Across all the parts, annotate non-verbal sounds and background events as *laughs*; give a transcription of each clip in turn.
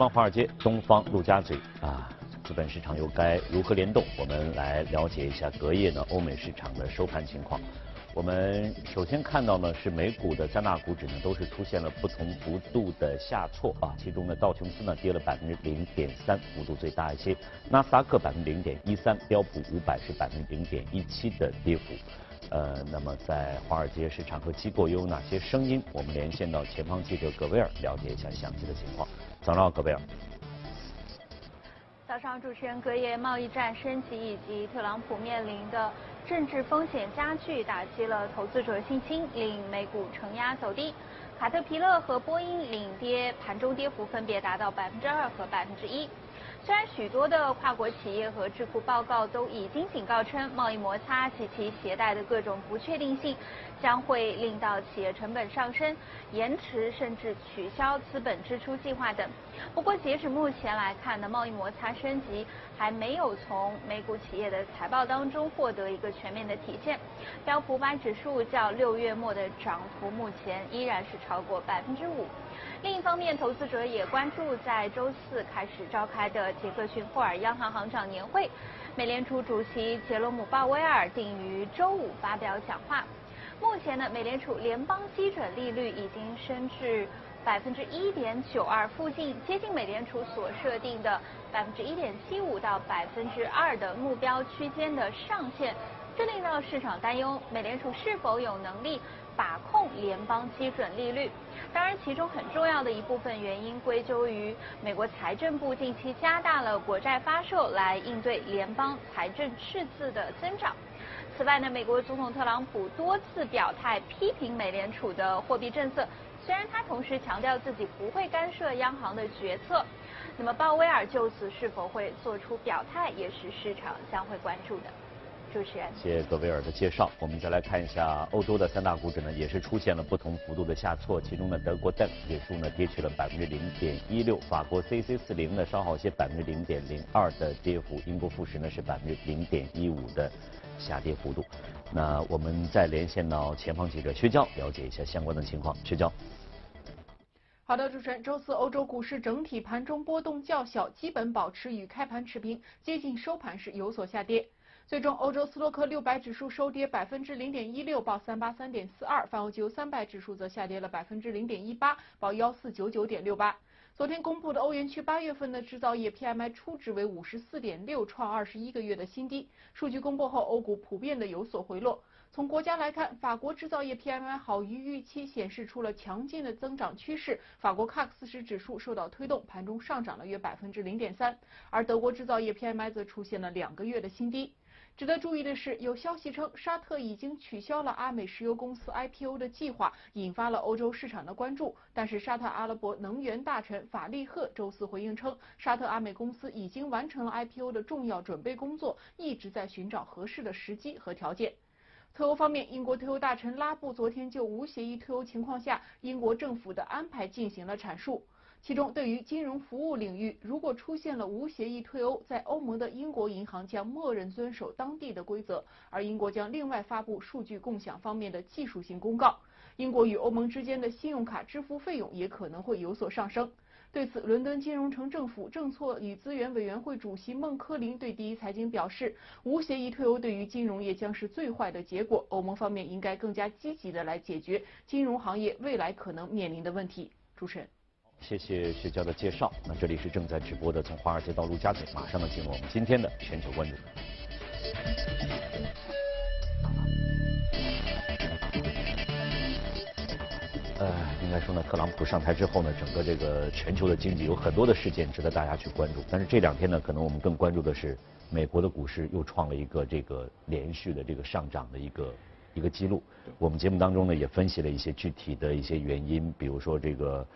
西方华尔街，东方陆家嘴啊，资本市场又该如何联动？我们来了解一下隔夜呢欧美市场的收盘情况。我们首先看到呢，是美股的三大股指呢，都是出现了不同幅度的下挫啊。其中呢，道琼斯呢跌了百分之零点三，幅度最大一些；纳斯达克百分之零点一三，标普五百是百分之零点一七的跌幅。呃，那么在华尔街市场和机构又有哪些声音？我们连线到前方记者葛威尔，了解一下详细的情况。早上好，葛威尔。早上，主持人，隔夜贸易战升级以及特朗普面临的。政治风险加剧，打击了投资者信心，令美股承压走低。卡特皮勒和波音领跌，盘中跌幅分别达到百分之二和百分之一。虽然许多的跨国企业和智库报告都已经警告称，贸易摩擦及其携带的各种不确定性。将会令到企业成本上升、延迟甚至取消资本支出计划等。不过，截止目前来看呢，贸易摩擦升级还没有从美股企业的财报当中获得一个全面的体现。标普五百指数较六月末的涨幅目前依然是超过百分之五。另一方面，投资者也关注在周四开始召开的杰克逊霍尔央行行长年会，美联储主席杰罗姆鲍威尔定于周五发表讲话。目前呢，美联储联邦基准利率已经升至百分之一点九二附近，接近美联储所设定的百分之一点七五到百分之二的目标区间的上限，这令到市场担忧美联储是否有能力把控联邦基准利率。当然，其中很重要的一部分原因归咎于美国财政部近期加大了国债发售，来应对联邦财政赤字的增长。此外呢，美国总统特朗普多次表态批评美联储的货币政策，虽然他同时强调自己不会干涉央行的决策。那么鲍威尔就此是否会做出表态，也是市场将会关注的。主持人，谢谢格威尔的介绍。我们再来看一下欧洲的三大股指呢，也是出现了不同幅度的下挫。其中呢，德国 DAX 指数呢跌去了百分之零点一六，法国 CAC 四零呢稍好些百分之零点零二的跌幅，英国富时呢是百分之零点一五的。下跌幅度，那我们再连线到前方记者薛娇，了解一下相关的情况。薛娇，好的，主持人，周四欧洲股市整体盘中波动较小，基本保持与开盘持平，接近收盘时有所下跌。最终，欧洲斯托克六百指数收跌百分之零点一六，报三八三点四二；泛欧石油三百指数则下跌了百分之零点一八，报幺四九九点六八。昨天公布的欧元区八月份的制造业 PMI 初值为五十四点六，创二十一个月的新低。数据公布后，欧股普遍的有所回落。从国家来看，法国制造业 PMI 好于预期，显示出了强劲的增长趋势。法国 CAC 四十指数受到推动，盘中上涨了约百分之零点三。而德国制造业 PMI 则出现了两个月的新低。值得注意的是，有消息称沙特已经取消了阿美石油公司 IPO 的计划，引发了欧洲市场的关注。但是，沙特阿拉伯能源大臣法利赫周四回应称，沙特阿美公司已经完成了 IPO 的重要准备工作，一直在寻找合适的时机和条件。退欧方面，英国退欧大臣拉布昨天就无协议退欧情况下英国政府的安排进行了阐述。其中，对于金融服务领域，如果出现了无协议退欧，在欧盟的英国银行将默认遵守当地的规则，而英国将另外发布数据共享方面的技术性公告。英国与欧盟之间的信用卡支付费用也可能会有所上升。对此，伦敦金融城政府政策与资源委员会主席孟科林对第一财经表示，无协议退欧对于金融业将是最坏的结果。欧盟方面应该更加积极的来解决金融行业未来可能面临的问题。主持人。谢谢薛娇的介绍。那这里是正在直播的，从华尔街到陆家嘴，马上呢进入我们今天的全球关注。呃，应该说呢，特朗普上台之后呢，整个这个全球的经济有很多的事件值得大家去关注。但是这两天呢，可能我们更关注的是美国的股市又创了一个这个连续的这个上涨的一个一个记录。我们节目当中呢也分析了一些具体的一些原因，比如说这个。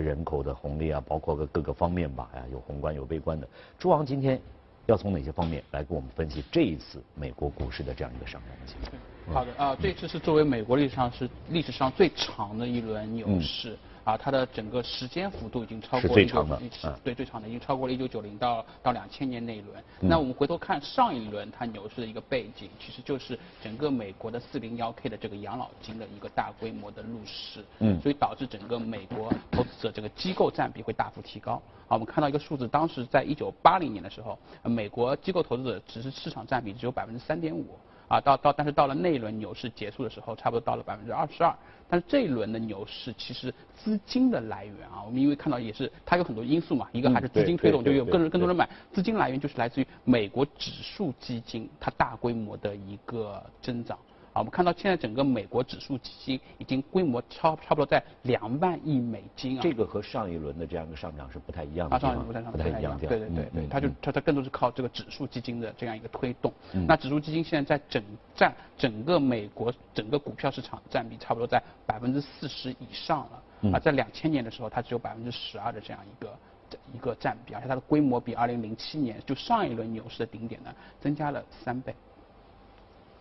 人口的红利啊，包括个各个方面吧，呀，有宏观有微观的。朱王今天要从哪些方面来给我们分析这一次美国股市的这样一个上涨情况？好的啊，这次是作为美国历史上是历史上最长的一轮牛市啊，它的整个时间幅度已经超过最长的，对最长的已经超过了一九九零到到两千年那一轮。那我们回头看上一轮它牛市的一个背景，其实就是整个美国的四零幺 K 的这个养老金的一个大规模的入市，嗯，所以导致整个美国投资者这个机构占比会大幅提高。啊，我们看到一个数字，当时在一九八零年的时候，美国机构投资者只是市场占比只有百分之三点五。啊，到到，但是到了那一轮牛市结束的时候，差不多到了百分之二十二。但是这一轮的牛市其实资金的来源啊，我们因为看到也是它有很多因素嘛，一个还是资金推动，就有更多更多人买，资金来源就是来自于美国指数基金它大规模的一个增长。啊，我们看到现在整个美国指数基金已经规模超差不多在两万亿美金啊。这个和上一轮的这样一个上涨是不太一样的。啊，上一轮不太不太一样。对对对对，它就它它更多是靠这个指数基金的这样一个推动。那指数基金现在在整占整个美国整个股票市场占比差不多在百分之四十以上了。啊，在两千年的时候，它只有百分之十二的这样一个一个占比，而且它的规模比二零零七年就上一轮牛市的顶点呢增加了三倍。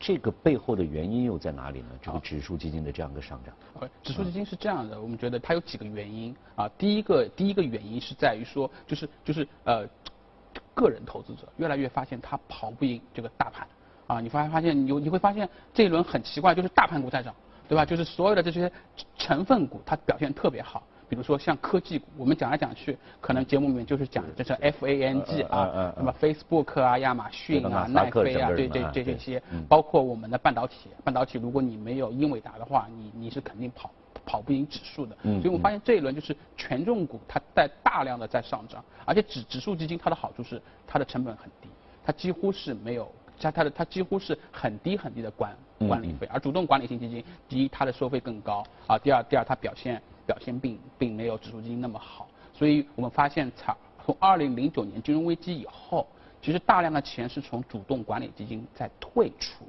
这个背后的原因又在哪里呢？这个指数基金的这样一个上涨。呃，指数基金是这样的，我们觉得它有几个原因啊。第一个，第一个原因是在于说，就是就是呃，个人投资者越来越发现他跑不赢这个大盘啊。你发发现你你会发现这一轮很奇怪，就是大盘股在涨，对吧？就是所有的这些成分股它表现特别好。比如说像科技股，我们讲来讲去，可能节目里面就是讲这是 F A N G 啊，那么 Facebook 啊、亚马逊啊、奈飞啊，对这这这些，包括我们的半导体，半导体如果你没有英伟达的话，你你是肯定跑跑不赢指数的。所以我们发现这一轮就是权重股它在大量的在上涨，而且指指数基金它的好处是它的成本很低，它几乎是没有它它的它几乎是很低很低的管管理费，而主动管理型基金，第一它的收费更高啊，第二第二它表现。表现并并没有指数基金那么好，所以我们发现，从从二零零九年金融危机以后，其实大量的钱是从主动管理基金在退出，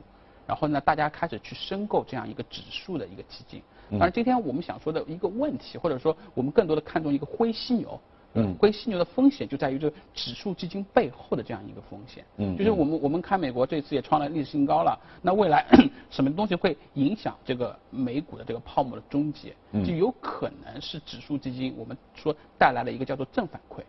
然后呢，大家开始去申购这样一个指数的一个基金。当然，今天我们想说的一个问题，或者说我们更多的看重一个灰犀牛。嗯，灰犀牛的风险就在于这个指数基金背后的这样一个风险。嗯，就是我们我们看美国这次也创了历史新高了，那未来 *coughs* 什么东西会影响这个美股的这个泡沫的终结？就有可能是指数基金，我们说带来了一个叫做正反馈。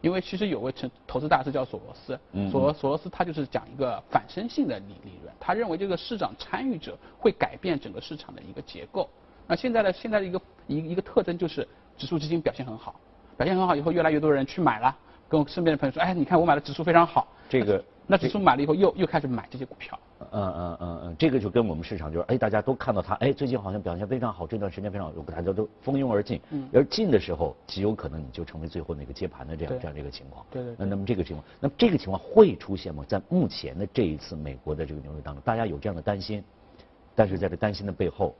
因为其实有位成投资大师叫索罗斯，索索罗斯他就是讲一个反身性的理理论，他认为这个市场参与者会改变整个市场的一个结构。那现在的现在的一个一一个特征就是指数基金表现很好。表现很好以后，越来越多人去买了。跟我身边的朋友说：“哎，你看我买的指数非常好。”这个 *laughs* 那指数买了以后，又又开始买这些股票。嗯嗯嗯嗯，这个就跟我们市场就是，哎，大家都看到它，哎，最近好像表现非常好，这段时间非常好，大家都蜂拥而进。嗯。而进的时候，极有可能你就成为最后那个接盘的这样这样的一个情况。对对。那那么这个情况，那么这个情况会出现吗？在目前的这一次美国的这个牛市当中，大家有这样的担心，但是在这担心的背后。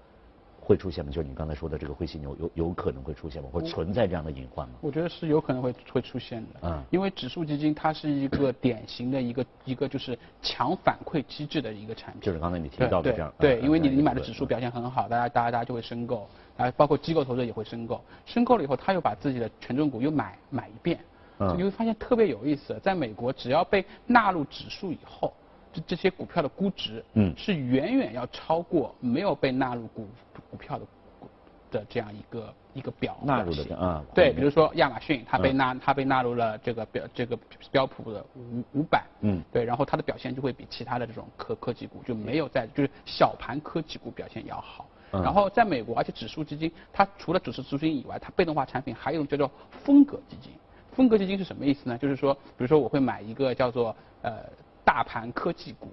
会出现吗？就是你刚才说的这个灰犀牛有有可能会出现吗？会存在这样的隐患吗？我觉得是有可能会会出现的。嗯，因为指数基金它是一个典型的一个一个就是强反馈机制的一个产品。就是刚才你提到的这样。对，因为你你买的指数表现很好，大家大家大家就会申购，啊，包括机构投资者也会申购。申购了以后，他又把自己的权重股又买买一遍。嗯。你会发现特别有意思，在美国只要被纳入指数以后。这这些股票的估值，嗯，是远远要超过没有被纳入股股票的的这样一个一个表纳入的啊，对，比如说亚马逊，它被纳它被纳入了这个标这个标普的五五百，嗯，对，然后它的表现就会比其他的这种科科技股就没有在就是小盘科技股表现要好。然后在美国，而且指数基金它除了指数基金以外，它被动化产品还有一种叫做风格基金。风格基金是什么意思呢？就是说，比如说我会买一个叫做呃。大盘科技股，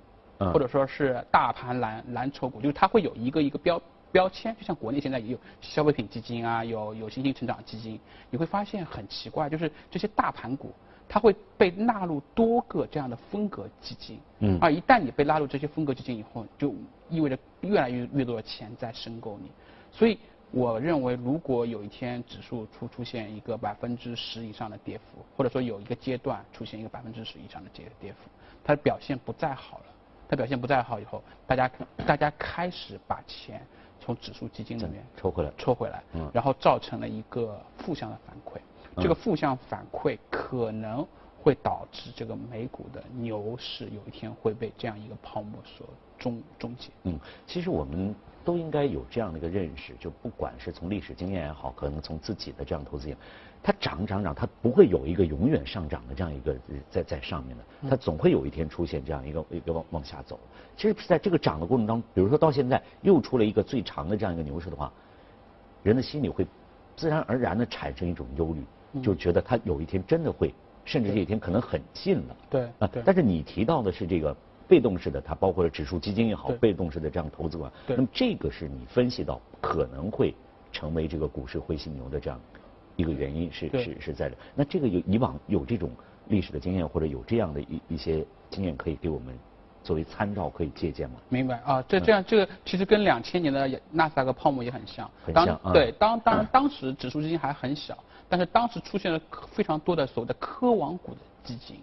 或者说是大盘蓝蓝筹股，就是它会有一个一个标标签，就像国内现在也有消费品基金啊，有有新兴成长基金，你会发现很奇怪，就是这些大盘股，它会被纳入多个这样的风格基金，嗯，而一旦你被纳入这些风格基金以后，就意味着越来越越多的钱在申购你，所以我认为，如果有一天指数出出现一个百分之十以上的跌幅，或者说有一个阶段出现一个百分之十以上的跌跌幅。它的表现不再好了，它表现不再好以后，大家大家开始把钱从指数基金里面抽回来，抽回来，嗯，然后造成了一个负向的反馈，这个负向反馈可能会导致这个美股的牛市有一天会被这样一个泡沫所终终结。嗯，其实我们都应该有这样的一个认识，就不管是从历史经验也好，可能从自己的这样投资经验，它涨涨涨，它不会有一个永远上涨的这样一个在在上面的，它总会有一天出现这样一个一个往往下走。其实是在这个涨的过程当中，比如说到现在又出了一个最长的这样一个牛市的话，人的心里会自然而然的产生一种忧虑，就觉得它有一天真的会，甚至这一天可能很近了。对啊，但是你提到的是这个。被动式的，它包括了指数基金也好，被动式的这样投资管，那么这个是你分析到可能会成为这个股市灰犀牛的这样一个原因，是是是在这。那这个有以往有这种历史的经验，或者有这样的一一些经验可以给我们作为参照，可以借鉴吗？明白啊，这这样这个其实跟两千年的纳斯达克泡沫也很像，很像。对，当当当时指数基金还很小，但是当时出现了非常多的所谓的科网股的基金。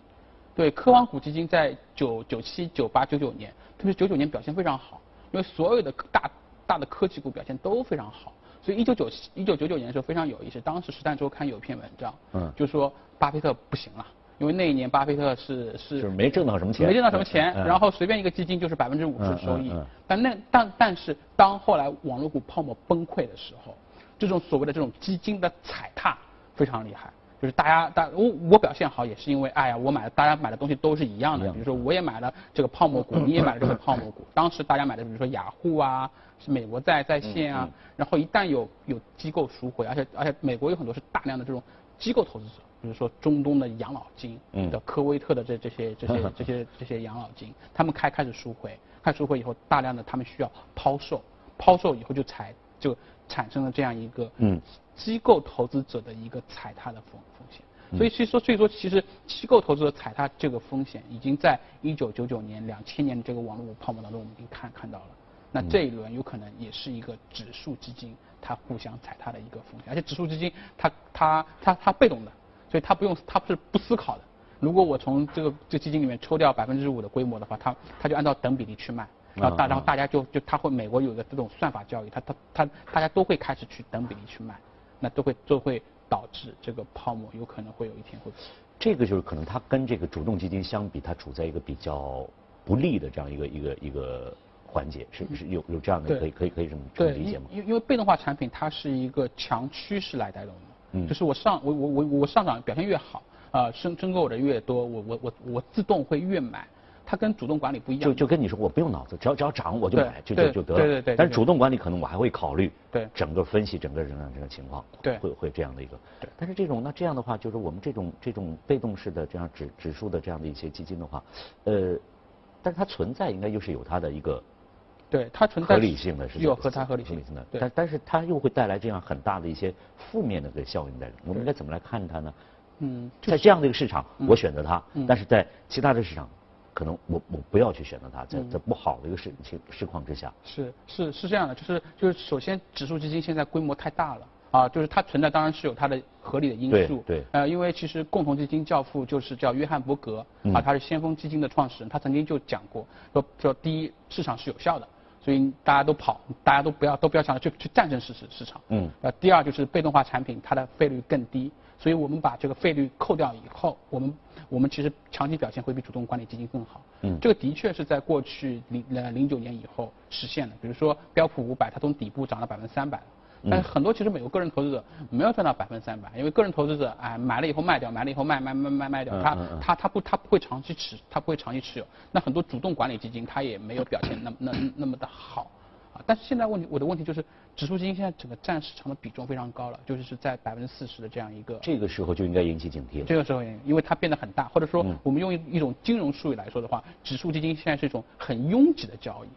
对，科网股基金在九九七、九八、九九年，特别是九九年表现非常好，因为所有的大大的科技股表现都非常好，所以一九九七、一九九九年的时候非常有意思。当时《时代周刊》有一篇文章，嗯，就说巴菲特不行了，因为那一年巴菲特是是是没挣到什么钱，没挣到什么钱，然后随便一个基金就是百分之五十的收益。但那但但是当后来网络股泡沫崩溃的时候，这种所谓的这种基金的踩踏非常厉害。就是大家，大我我表现好也是因为，哎呀，我买的大家买的东西都是一样的。比如说，我也买了这个泡沫股，你也买了这个泡沫股。当时大家买的，比如说雅虎啊，是美国在在线啊。然后一旦有有机构赎回，而且而且美国有很多是大量的这种机构投资者，比如说中东的养老金的科威特的这这些这些 *laughs* 这些这些养老金，他们开开始赎回，开赎回以后，大量的他们需要抛售，抛售以后就才就产生了这样一个嗯。机构投资者的一个踩踏的风风险，所以其实说，所以说其实机构投资者踩踏这个风险，已经在一九九九年、两千年的这个网络泡沫当中，我们已经看看到了。那这一轮有可能也是一个指数基金它互相踩踏的一个风险，而且指数基金它它它它被动的，所以它不用它不是不思考的。如果我从这个这基金里面抽掉百分之五的规模的话，它它就按照等比例去卖。然后大然后大家就就他会美国有个这种算法交易，他他他大家都会开始去等比例去卖。那都会都会导致这个泡沫有可能会有一天会，这个就是可能它跟这个主动基金相比，它处在一个比较不利的这样一个一个一个环节，是是有有这样的可以可以可以这么这么理解吗？因因为被动化产品它是一个强趋势来带动的，嗯，就是我上我我我我上涨表现越好啊，申申购的越多，我我我我自动会越买。它跟主动管理不一样，就就跟你说，我不用脑子，只要只要涨我就买，就就就得了。对对对。但是主动管理可能我还会考虑，对整个分析整个这样这个情况，对，会会这样的一个。对。但是这种那这样的话，就是我们这种这种被动式的这样指指数的这样的一些基金的话，呃，但是它存在应该又是有它的一个，对它存在合理性的，是有和它合理性的。但但是它又会带来这样很大的一些负面的个效应在里，我们应该怎么来看它呢？嗯，在这样的一个市场，我选择它，但是在其他的市场。可能我我不要去选择它，在在不好的一个事情市况之下。是是是这样的，就是就是首先指数基金现在规模太大了啊，就是它存在当然是有它的合理的因素。对对。呃，因为其实共同基金教父就是叫约翰伯格啊，他是先锋基金的创始人，他曾经就讲过说说第一市场是有效的，所以大家都跑，大家都不要都不要想着去去战胜市市市场。嗯。呃，第二就是被动化产品它的费率更低。所以我们把这个费率扣掉以后，我们我们其实长期表现会比主动管理基金更好。嗯，这个的确是在过去零呃零九年以后实现的。比如说标普五百，它从底部涨了百分之三百，但是很多其实美国个人投资者没有赚到百分之三百，因为个人投资者哎买了以后卖掉，买了以后卖卖卖卖卖掉，他他他不他不会长期持，他不会长期持有。那很多主动管理基金它也没有表现那么那那么的好。啊，但是现在问题，我的问题就是，指数基金现在整个占市场的比重非常高了，就是是在百分之四十的这样一个。这个时候就应该引起警惕了。这个时候，因为它变得很大，或者说我们用一一种金融术语来说的话，指数基金现在是一种很拥挤的交易，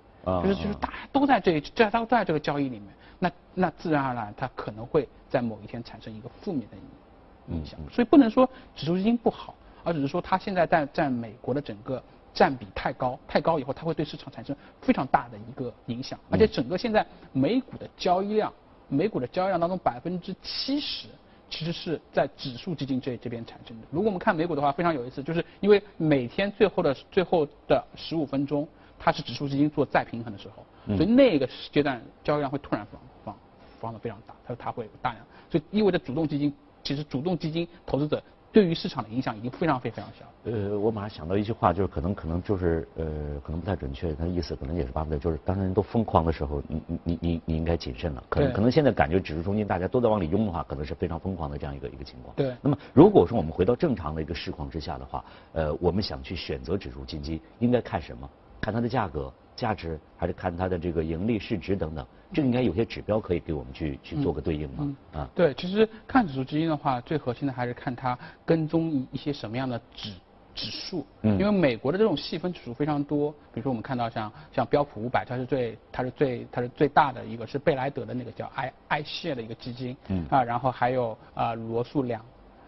就是就是大家都在这这都在这个交易里面，那那自然而然它可能会在某一天产生一个负面的影响，所以不能说指数基金不好，而只是说它现在在占美国的整个。占比太高，太高以后，它会对市场产生非常大的一个影响。而且整个现在美股的交易量，美股的交易量当中百分之七十其实是在指数基金这这边产生的。如果我们看美股的话，非常有意思，就是因为每天最后的最后的十五分钟，它是指数基金做再平衡的时候，所以那个阶段交易量会突然放放放的非常大，它它会大量，所以意味着主动基金其实主动基金投资者。对于市场的影响已经非常非常小。呃，我马上想到一句话，就是可能可能就是呃，可能不太准确，他的意思可能也是巴不得，就是当人都疯狂的时候，你你你你你应该谨慎了。可能可能现在感觉指数中心大家都在往里拥的话，可能是非常疯狂的这样一个一个情况。对。那么如果说我们回到正常的一个市况之下的话，呃，我们想去选择指数基金，应该看什么？看它的价格。价值还是看它的这个盈利市值等等，这应该有些指标可以给我们去去做个对应嘛？啊，对，其实看指数基金的话，最核心的还是看它跟踪一一些什么样的指指数。嗯。因为美国的这种细分指数非常多，比如说我们看到像像标普五百，它是最它是最它是最大的一个是贝莱德的那个叫 i i 谢的一个基金。嗯。啊，然后还有啊罗素两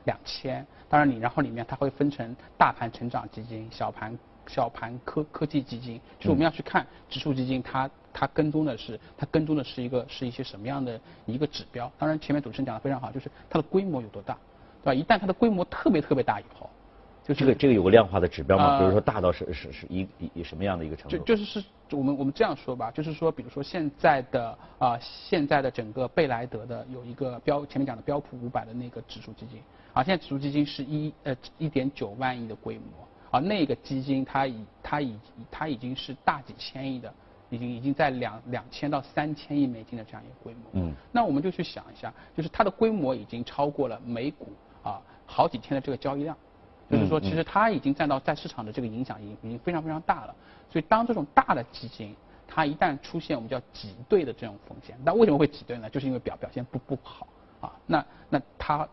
两千，当然你然后里面它会分成大盘成长基金、小盘。小盘科科技基金，就是我们要去看指数基金，它它跟踪的是它跟踪的是一个是一些什么样的一个指标。当然前面主持人讲的非常好，就是它的规模有多大，对吧？一旦它的规模特别特别大以后，就这个这个有个量化的指标吗？比如说大到是是是一一什么样的一个程度？就就是是我们我们这样说吧，就是说比如说现在的啊现在的整个贝莱德的有一个标前面讲的标普五百的那个指数基金，啊现在指数基金是一呃一点九万亿的规模。而那个基金，它已它已它已经是大几千亿的，已经已经在两两千到三千亿美金的这样一个规模。嗯。那我们就去想一下，就是它的规模已经超过了美股啊好几天的这个交易量，就是说其实它已经占到在市场的这个影响已经已经非常非常大了。所以当这种大的基金，它一旦出现我们叫挤兑的这种风险，那为什么会挤兑呢？就是因为表表现不不好啊。那那它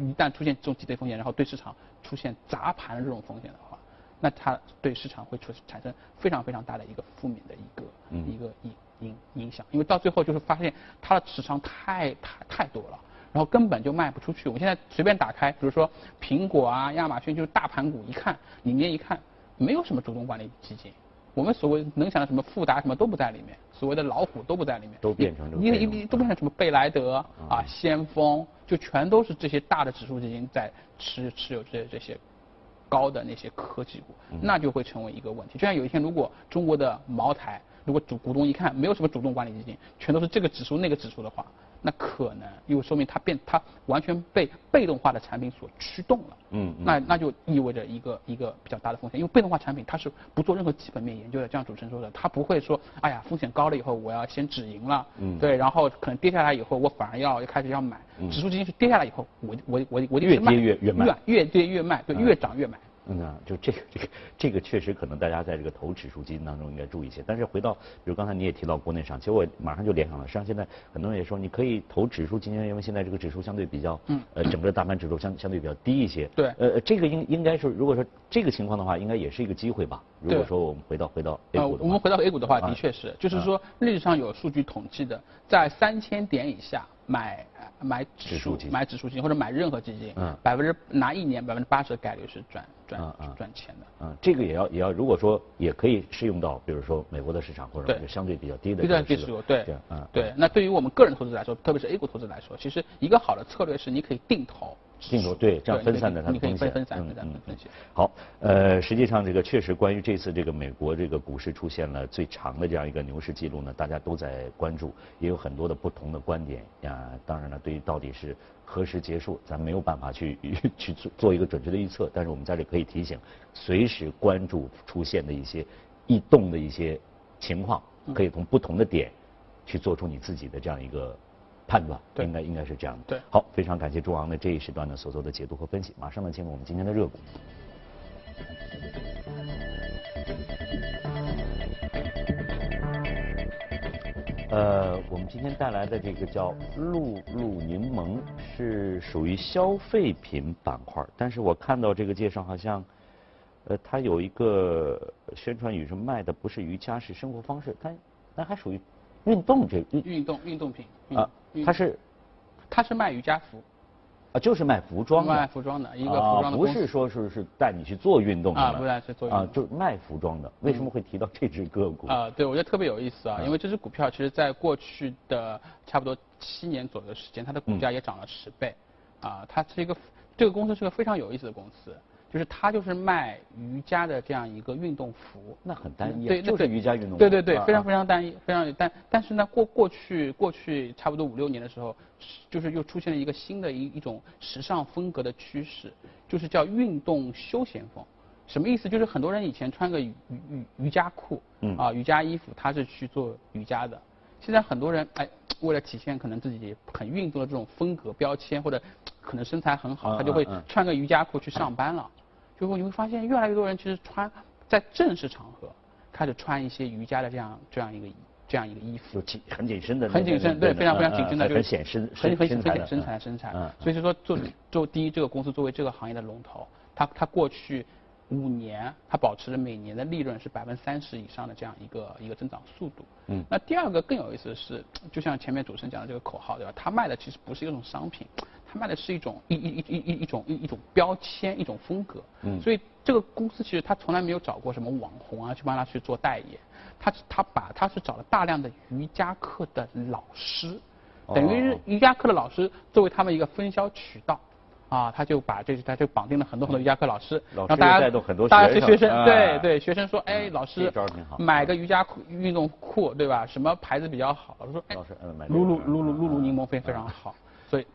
一旦出现这种挤兑风险，然后对市场。出现砸盘的这种风险的话，那它对市场会出产生非常非常大的一个负面的一个一个影影影响，因为到最后就是发现它的持仓太太太多了，然后根本就卖不出去。我们现在随便打开，比如说苹果啊、亚马逊，就是大盘股，一看里面一看没有什么主动管理基金，我们所谓能想到什么富达什么都不在里面，所谓的老虎都不在里面，都变成因为因为都变成什么贝莱德啊、先锋。就全都是这些大的指数基金在持持有这些这些高的那些科技股，那就会成为一个问题。就像有一天，如果中国的茅台，如果主股东一看没有什么主动管理基金，全都是这个指数那个指数的话。那可能又说明它变，它完全被被动化的产品所驱动了。嗯，那那就意味着一个一个比较大的风险，因为被动化产品它是不做任何基本面研究的，就像主持人说的，它不会说，哎呀，风险高了以后我要先止盈了。嗯，对，然后可能跌下来以后我反而要开始要买。指数基金是跌下来以后，我我我我越跌越越卖，越跌越卖，对，越涨越买。嗯，就这个这个这个确实可能大家在这个投指数基金当中应该注意一些。但是回到，比如刚才你也提到国内上，其实我马上就联想了。实际上现在很多人也说，你可以投指数基金，因为现在这个指数相对比较，嗯，呃，整个大盘指数相相对比较低一些。对。呃，这个应应该是，如果说这个情况的话，应该也是一个机会吧。如果说我们回到回到 A 股的话。我们回到 A 股的话，的确是，就是说历史上有数据统计的，在三千点以下。买买指数买指数基金或者买任何基金，嗯，百分之拿一年百分之八十的概率是赚赚赚钱的。嗯，这个也要也要，如果说也可以适用到，比如说美国的市场或者相对比较低的指数。对对。那对于我们个人投资来说，特别是 A 股投资来说，其实一个好的策略是你可以定投。定投对，这样分散的它的风险。分散分散分析。好，呃，实际上这个确实关于这次这个美国这个股市出现了最长的这样一个牛市记录呢，大家都在关注，也有很多的不同的观点呀。当然了，对于到底是何时结束，咱没有办法去去做做一个准确的预测。但是我们在这可以提醒，随时关注出现的一些异动的一些情况，可以从不同的点去做出你自己的这样一个。判断应该应该是这样的。对，好，非常感谢朱昂的这一时段的所做的解读和分析。马上呢，进入我们今天的热股。呃，我们今天带来的这个叫露露柠檬，是属于消费品板块，但是我看到这个介绍好像，呃，它有一个宣传语是卖的不是瑜伽，是生活方式，它它还属于运动这运动运动品啊。它是，它是卖瑜伽服，啊，就是卖服装卖服装的一个服装的不是说是是带你去做运动的啊，不是去做运动。啊，就是卖服装的。为什么会提到这只个股？啊？对，我觉得特别有意思啊，因为这只股票其实在过去的差不多七年左右的时间，它的股价也涨了十倍，啊，它是一个这个公司是个非常有意思的公司，就是他就是卖瑜伽的这样一个运动服。那很单一啊，对，就是瑜伽运动服。对对对，非常啊非常单一，非常但但是呢，过过去过去差不多五六年的时候，就是又出现了一个新的一一种时尚风格的趋势，就是叫运动休闲风。什么意思？就是很多人以前穿个瑜瑜瑜伽裤，嗯啊瑜伽衣服，他是去做瑜伽的。现在很多人哎，为了体现可能自己很运动的这种风格标签，或者可能身材很好，嗯他就会穿个瑜伽裤去上班了。最后你会发现，越来越多人其实穿在正式场合开始穿一些瑜伽的这样这样一个这样一个衣服。就紧很紧身的，很紧身，对，非常非常紧身的，就是很显身很很身材的很显身材身材嗯。所以是说，做做第一，这个公司作为这个行业的龙头，它它过去五年，它保持了每年的利润是百分之三十以上的这样一个一个增长速度。嗯那第二个更有意思的是，就像前面主持人讲的这个口号，对吧？它卖的其实不是一种商品，它卖的是一种一一一一一一种一一种标签，一种风格。嗯所以这个公司其实它从来没有找过什么网红啊去帮他去做代言，他他把他是找了大量的瑜伽课的老师，等于是哦瑜伽课的老师作为他们一个分销渠道。啊，他就把这他就绑定了很多很多瑜伽课老师，让大家带动很多大家学生是学生，哎对对，学生说，哎，嗯老师买个瑜伽裤运动裤，对吧？什么牌子比较好？老师说，哎老师嗯买露露露露嗯露露柠檬非非常好，所以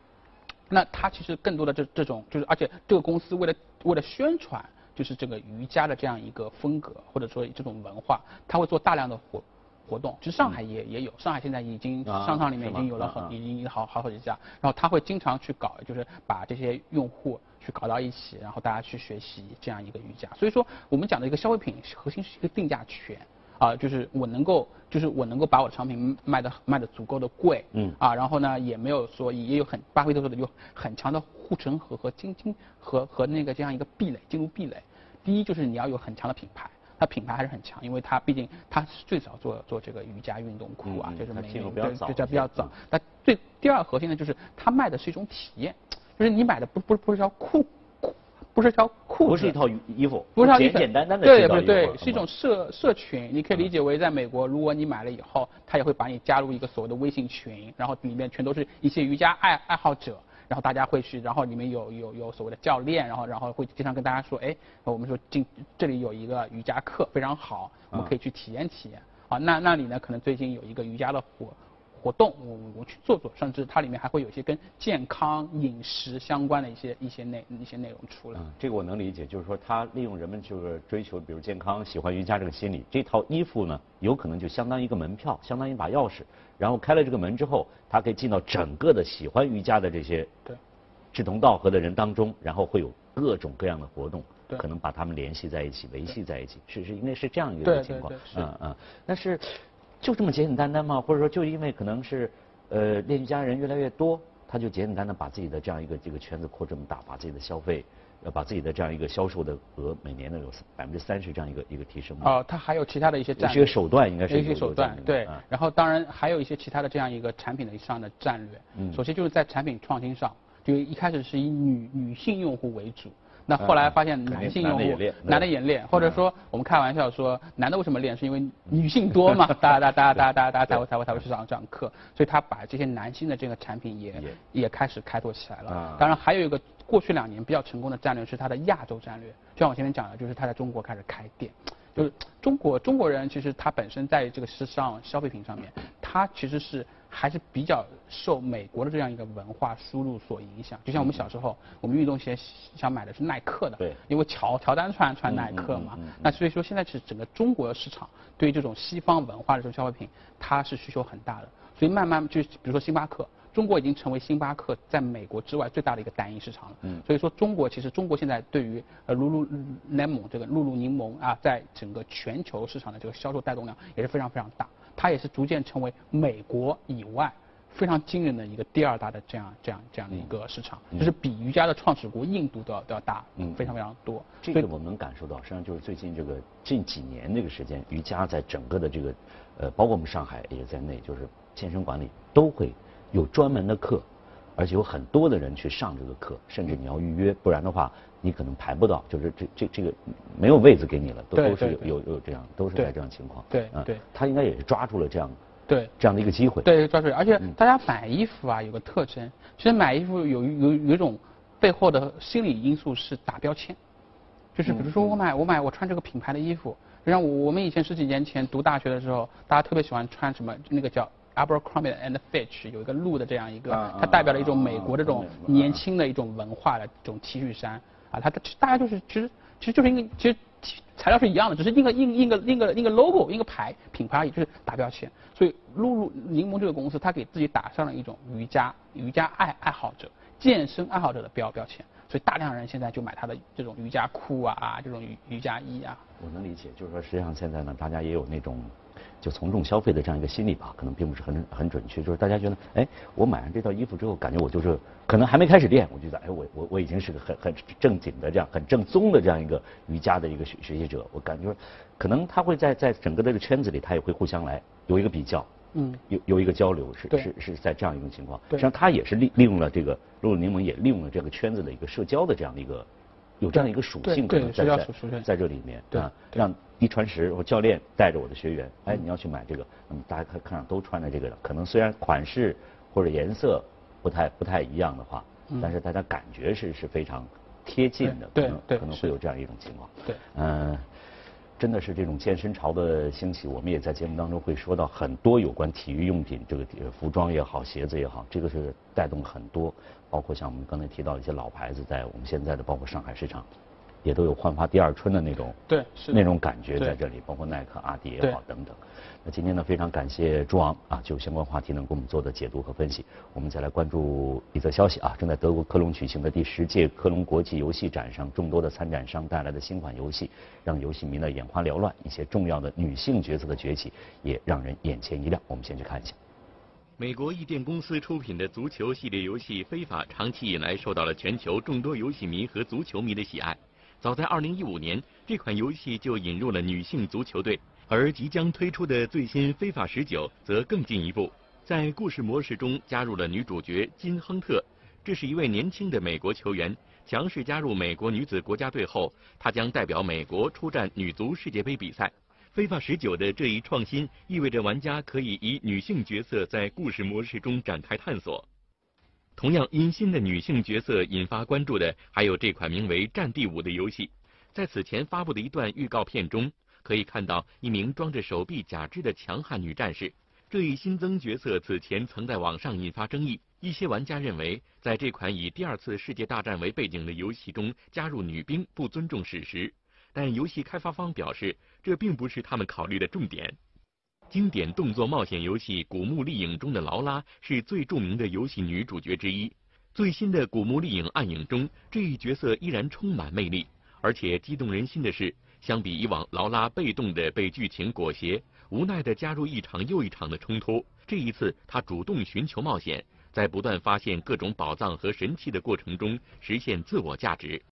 那他其实更多的这这种就是，而且这个公司为了为了宣传，就是这个瑜伽的这样一个风格或者说这种文化，他会做大量的活活动。其实上海也也有，上海现在已经啊商场里面已经有了很已经好好好几家，然后他会经常去搞，就是把这些用户去搞到一起，然后大家去学习这样一个瑜伽。所以说我们讲的一个消费品核心是一个定价权。啊，就是我能够，就是我能够把我的产品卖的卖的足够的贵，嗯啊，然后呢，也没有说也有很巴菲特说的有很强的护城河和经经和和那个这样一个壁垒，进入壁垒。第一就是你要有很强的品牌，它品牌还是很强，因为它毕竟它是最早做做这个瑜伽运动裤啊，就是美美进入比较早对对，这一些比较早。那最第二核心呢，就是它卖的是一种体验，就是你买的不不不是条裤裤，不是条裤子，不是一套衣服，不是让你简简单单的对对，好是一种社社群，你可以理解为在美国，如果你买了以后，他也会把你加入一个所谓的微信群，然后里面全都是一些瑜伽爱爱好者，然后大家会去，然后里面有有有所谓的教练，然后然后会经常跟大家说，哎，我们说今这里有一个瑜伽课非常好，我们可以去体验体验。啊，那那里呢，可能最近有一个瑜伽的活活动，我我去做做，甚至它里面还会有一些跟健康饮食相关的一些一些内一些内容出来。嗯，这个我能理解，就是说他利用人们就是追求，比如健康、喜欢瑜伽这个心理，这套衣服呢，有可能就相当于一个门票，相当于一把钥匙，然后开了这个门之后，他可以进到整个的喜欢瑜伽的这些对志同道合的人当中，然后会有各种各样的活动，对可能把他们联系在一起，维系在一起，是是应该是这样一个情况嗯嗯，但是就这么简简单单吗？或者说就因为可能是呃练瑜伽人越来越多，他就简简单单把自己的这样一个这个圈子扩这么大，把自己的消费。呃，把自己的这样一个销售的额每年的有百分之三十这样一个一个提升吗？哦，它还有其他的一些战略是一个手段，应该是一些手段对啊。然后当然还有一些其他的这样一个产品的上的战略。嗯首先就是在产品创新上，就一开始是以女女性用户为主。那后来发现嗯男性用户男的也练，或者说我们开玩笑说，男的为什么练？是因为女性多嘛，*laughs* 大家大家大家大家大家才会才会才会去上上课，所以他把这些男性的这个产品也也也开始开拓起来了啊。当然还有一个过去两年比较成功的战略是他的亚洲战略，就像我前面讲的，就是他在中国开始开店。就是中国中国人其实他本身在这个时尚消费品上面，他其实是还是比较受美国的这样一个文化输入所影响。就像我们小时候，我们运动鞋想买的是耐克的，对因为乔乔丹穿穿耐克嘛。那所以说现在是整个中国市场对于这种西方文化的这种消费品，它是需求很大的。所以慢慢就比如说星巴克。中国已经成为星巴克在美国之外最大的一个单一市场了。嗯所以说中国其实中国现在对于呃露露 lemon 这个露露柠檬啊，在整个全球市场的这个销售带动量也是非常非常大，它也是逐渐成为美国以外非常惊人的一个第二大的这样这样这样的一个市场，就是比瑜伽的创始国印度都要都要大，嗯。非常非常多。这个我们能感受到，实际上就是最近这个近几年这个时间，瑜伽在整个的这个，呃，包括我们上海也在内，就是健身馆里都会有专门的课，而且有很多的人去上这个课，甚至你要预约，不然的话你可能排不到，就是这这这个没有位子给你了，都都是有有有这样，都是在这样情况。对嗯对他应该也是抓住了这样对。这样的一个机会。对，抓住。而且嗯大家买衣服啊，有个特征，其实买衣服有有有一种背后的心理因素是打标签。就是比如说我买我买我穿这个品牌的衣服，就像我们以前十几年前读大学的时候，大家特别喜欢穿什么那个叫 Abercrombie and Fitch 有一个鹿的这样一个，它代表了一种美国这种年轻的一种文化的这种 T 恤衫啊，它大家就是其实其实就是一个其实。材料是一样的，只是印个印印个印个印个 logo，印个牌品牌而已，就是打标签。所以露露柠檬这个公司，它给自己打上了一种瑜伽瑜伽爱爱好者、健身爱好者的标标签。所以大量人现在就买它的这种瑜伽裤啊，这种瑜瑜伽衣啊。我能理解，就是说实际上现在呢，大家也有那种。就从众消费的这样一个心理吧，可能并不是很很准确。就是大家觉得，哎，我买上这套衣服之后，感觉我就是可能还没开始练，我觉得，哎，我我我已经是个很很正经的这样很正宗的这样一个瑜伽的一个学学习者。我感觉，可能他会在在整个这个圈子里，他也会互相来有一个比较，嗯，有有一个交流，是是是在这样一种情况。实际上，他也是利利用了这个露露柠檬，也利用了这个圈子的一个社交的这样的一个。有这样一个属性可能在在在这里面啊，让一传十，我教练带着我的学员，哎，你要去买这个，那么大家看看上都穿着这个的，可能虽然款式或者颜色不太不太一样的话，但是大家感觉是是非常贴近的，可能可能会有这样一种情况，对，嗯。真的是这种健身潮的兴起，我们也在节目当中会说到很多有关体育用品，这个服装也好，鞋子也好，这个是带动很多，包括像我们刚才提到一些老牌子，在我们现在的包括上海市场。也都有焕发第二春的那种，对，那种感觉在这里，包括耐克、阿迪也好等等。那今天呢，非常感谢朱昂啊，就相关话题能给我们做的解读和分析。我们再来关注一则消息啊，正在德国科隆举行的第十届科隆国际游戏展上，众多的参展商带来的新款游戏，让游戏迷呢眼花缭乱。一些重要的女性角色的崛起，也让人眼前一亮。我们先去看一下。美国易电公司出品的足球系列游戏《非法》，长期以来受到了全球众多游戏迷和足球迷的喜爱。早在2015年，这款游戏就引入了女性足球队，而即将推出的最新《非法十九》则更进一步，在故事模式中加入了女主角金亨特。这是一位年轻的美国球员，强势加入美国女子国家队后，她将代表美国出战女足世界杯比赛。《非法十九》的这一创新意味着玩家可以以女性角色在故事模式中展开探索。同样因新的女性角色引发关注的，还有这款名为《战地五》的游戏。在此前发布的一段预告片中，可以看到一名装着手臂假肢的强悍女战士。这一新增角色此前曾在网上引发争议，一些玩家认为，在这款以第二次世界大战为背景的游戏中加入女兵不尊重史实。但游戏开发方表示，这并不是他们考虑的重点。经典动作冒险游戏《古墓丽影》中的劳拉是最著名的游戏女主角之一。最新的《古墓丽影：暗影》中，这一角色依然充满魅力。而且激动人心的是，相比以往劳拉被动的被剧情裹挟，无奈的加入一场又一场的冲突，这一次她主动寻求冒险，在不断发现各种宝藏和神器的过程中实现自我价值。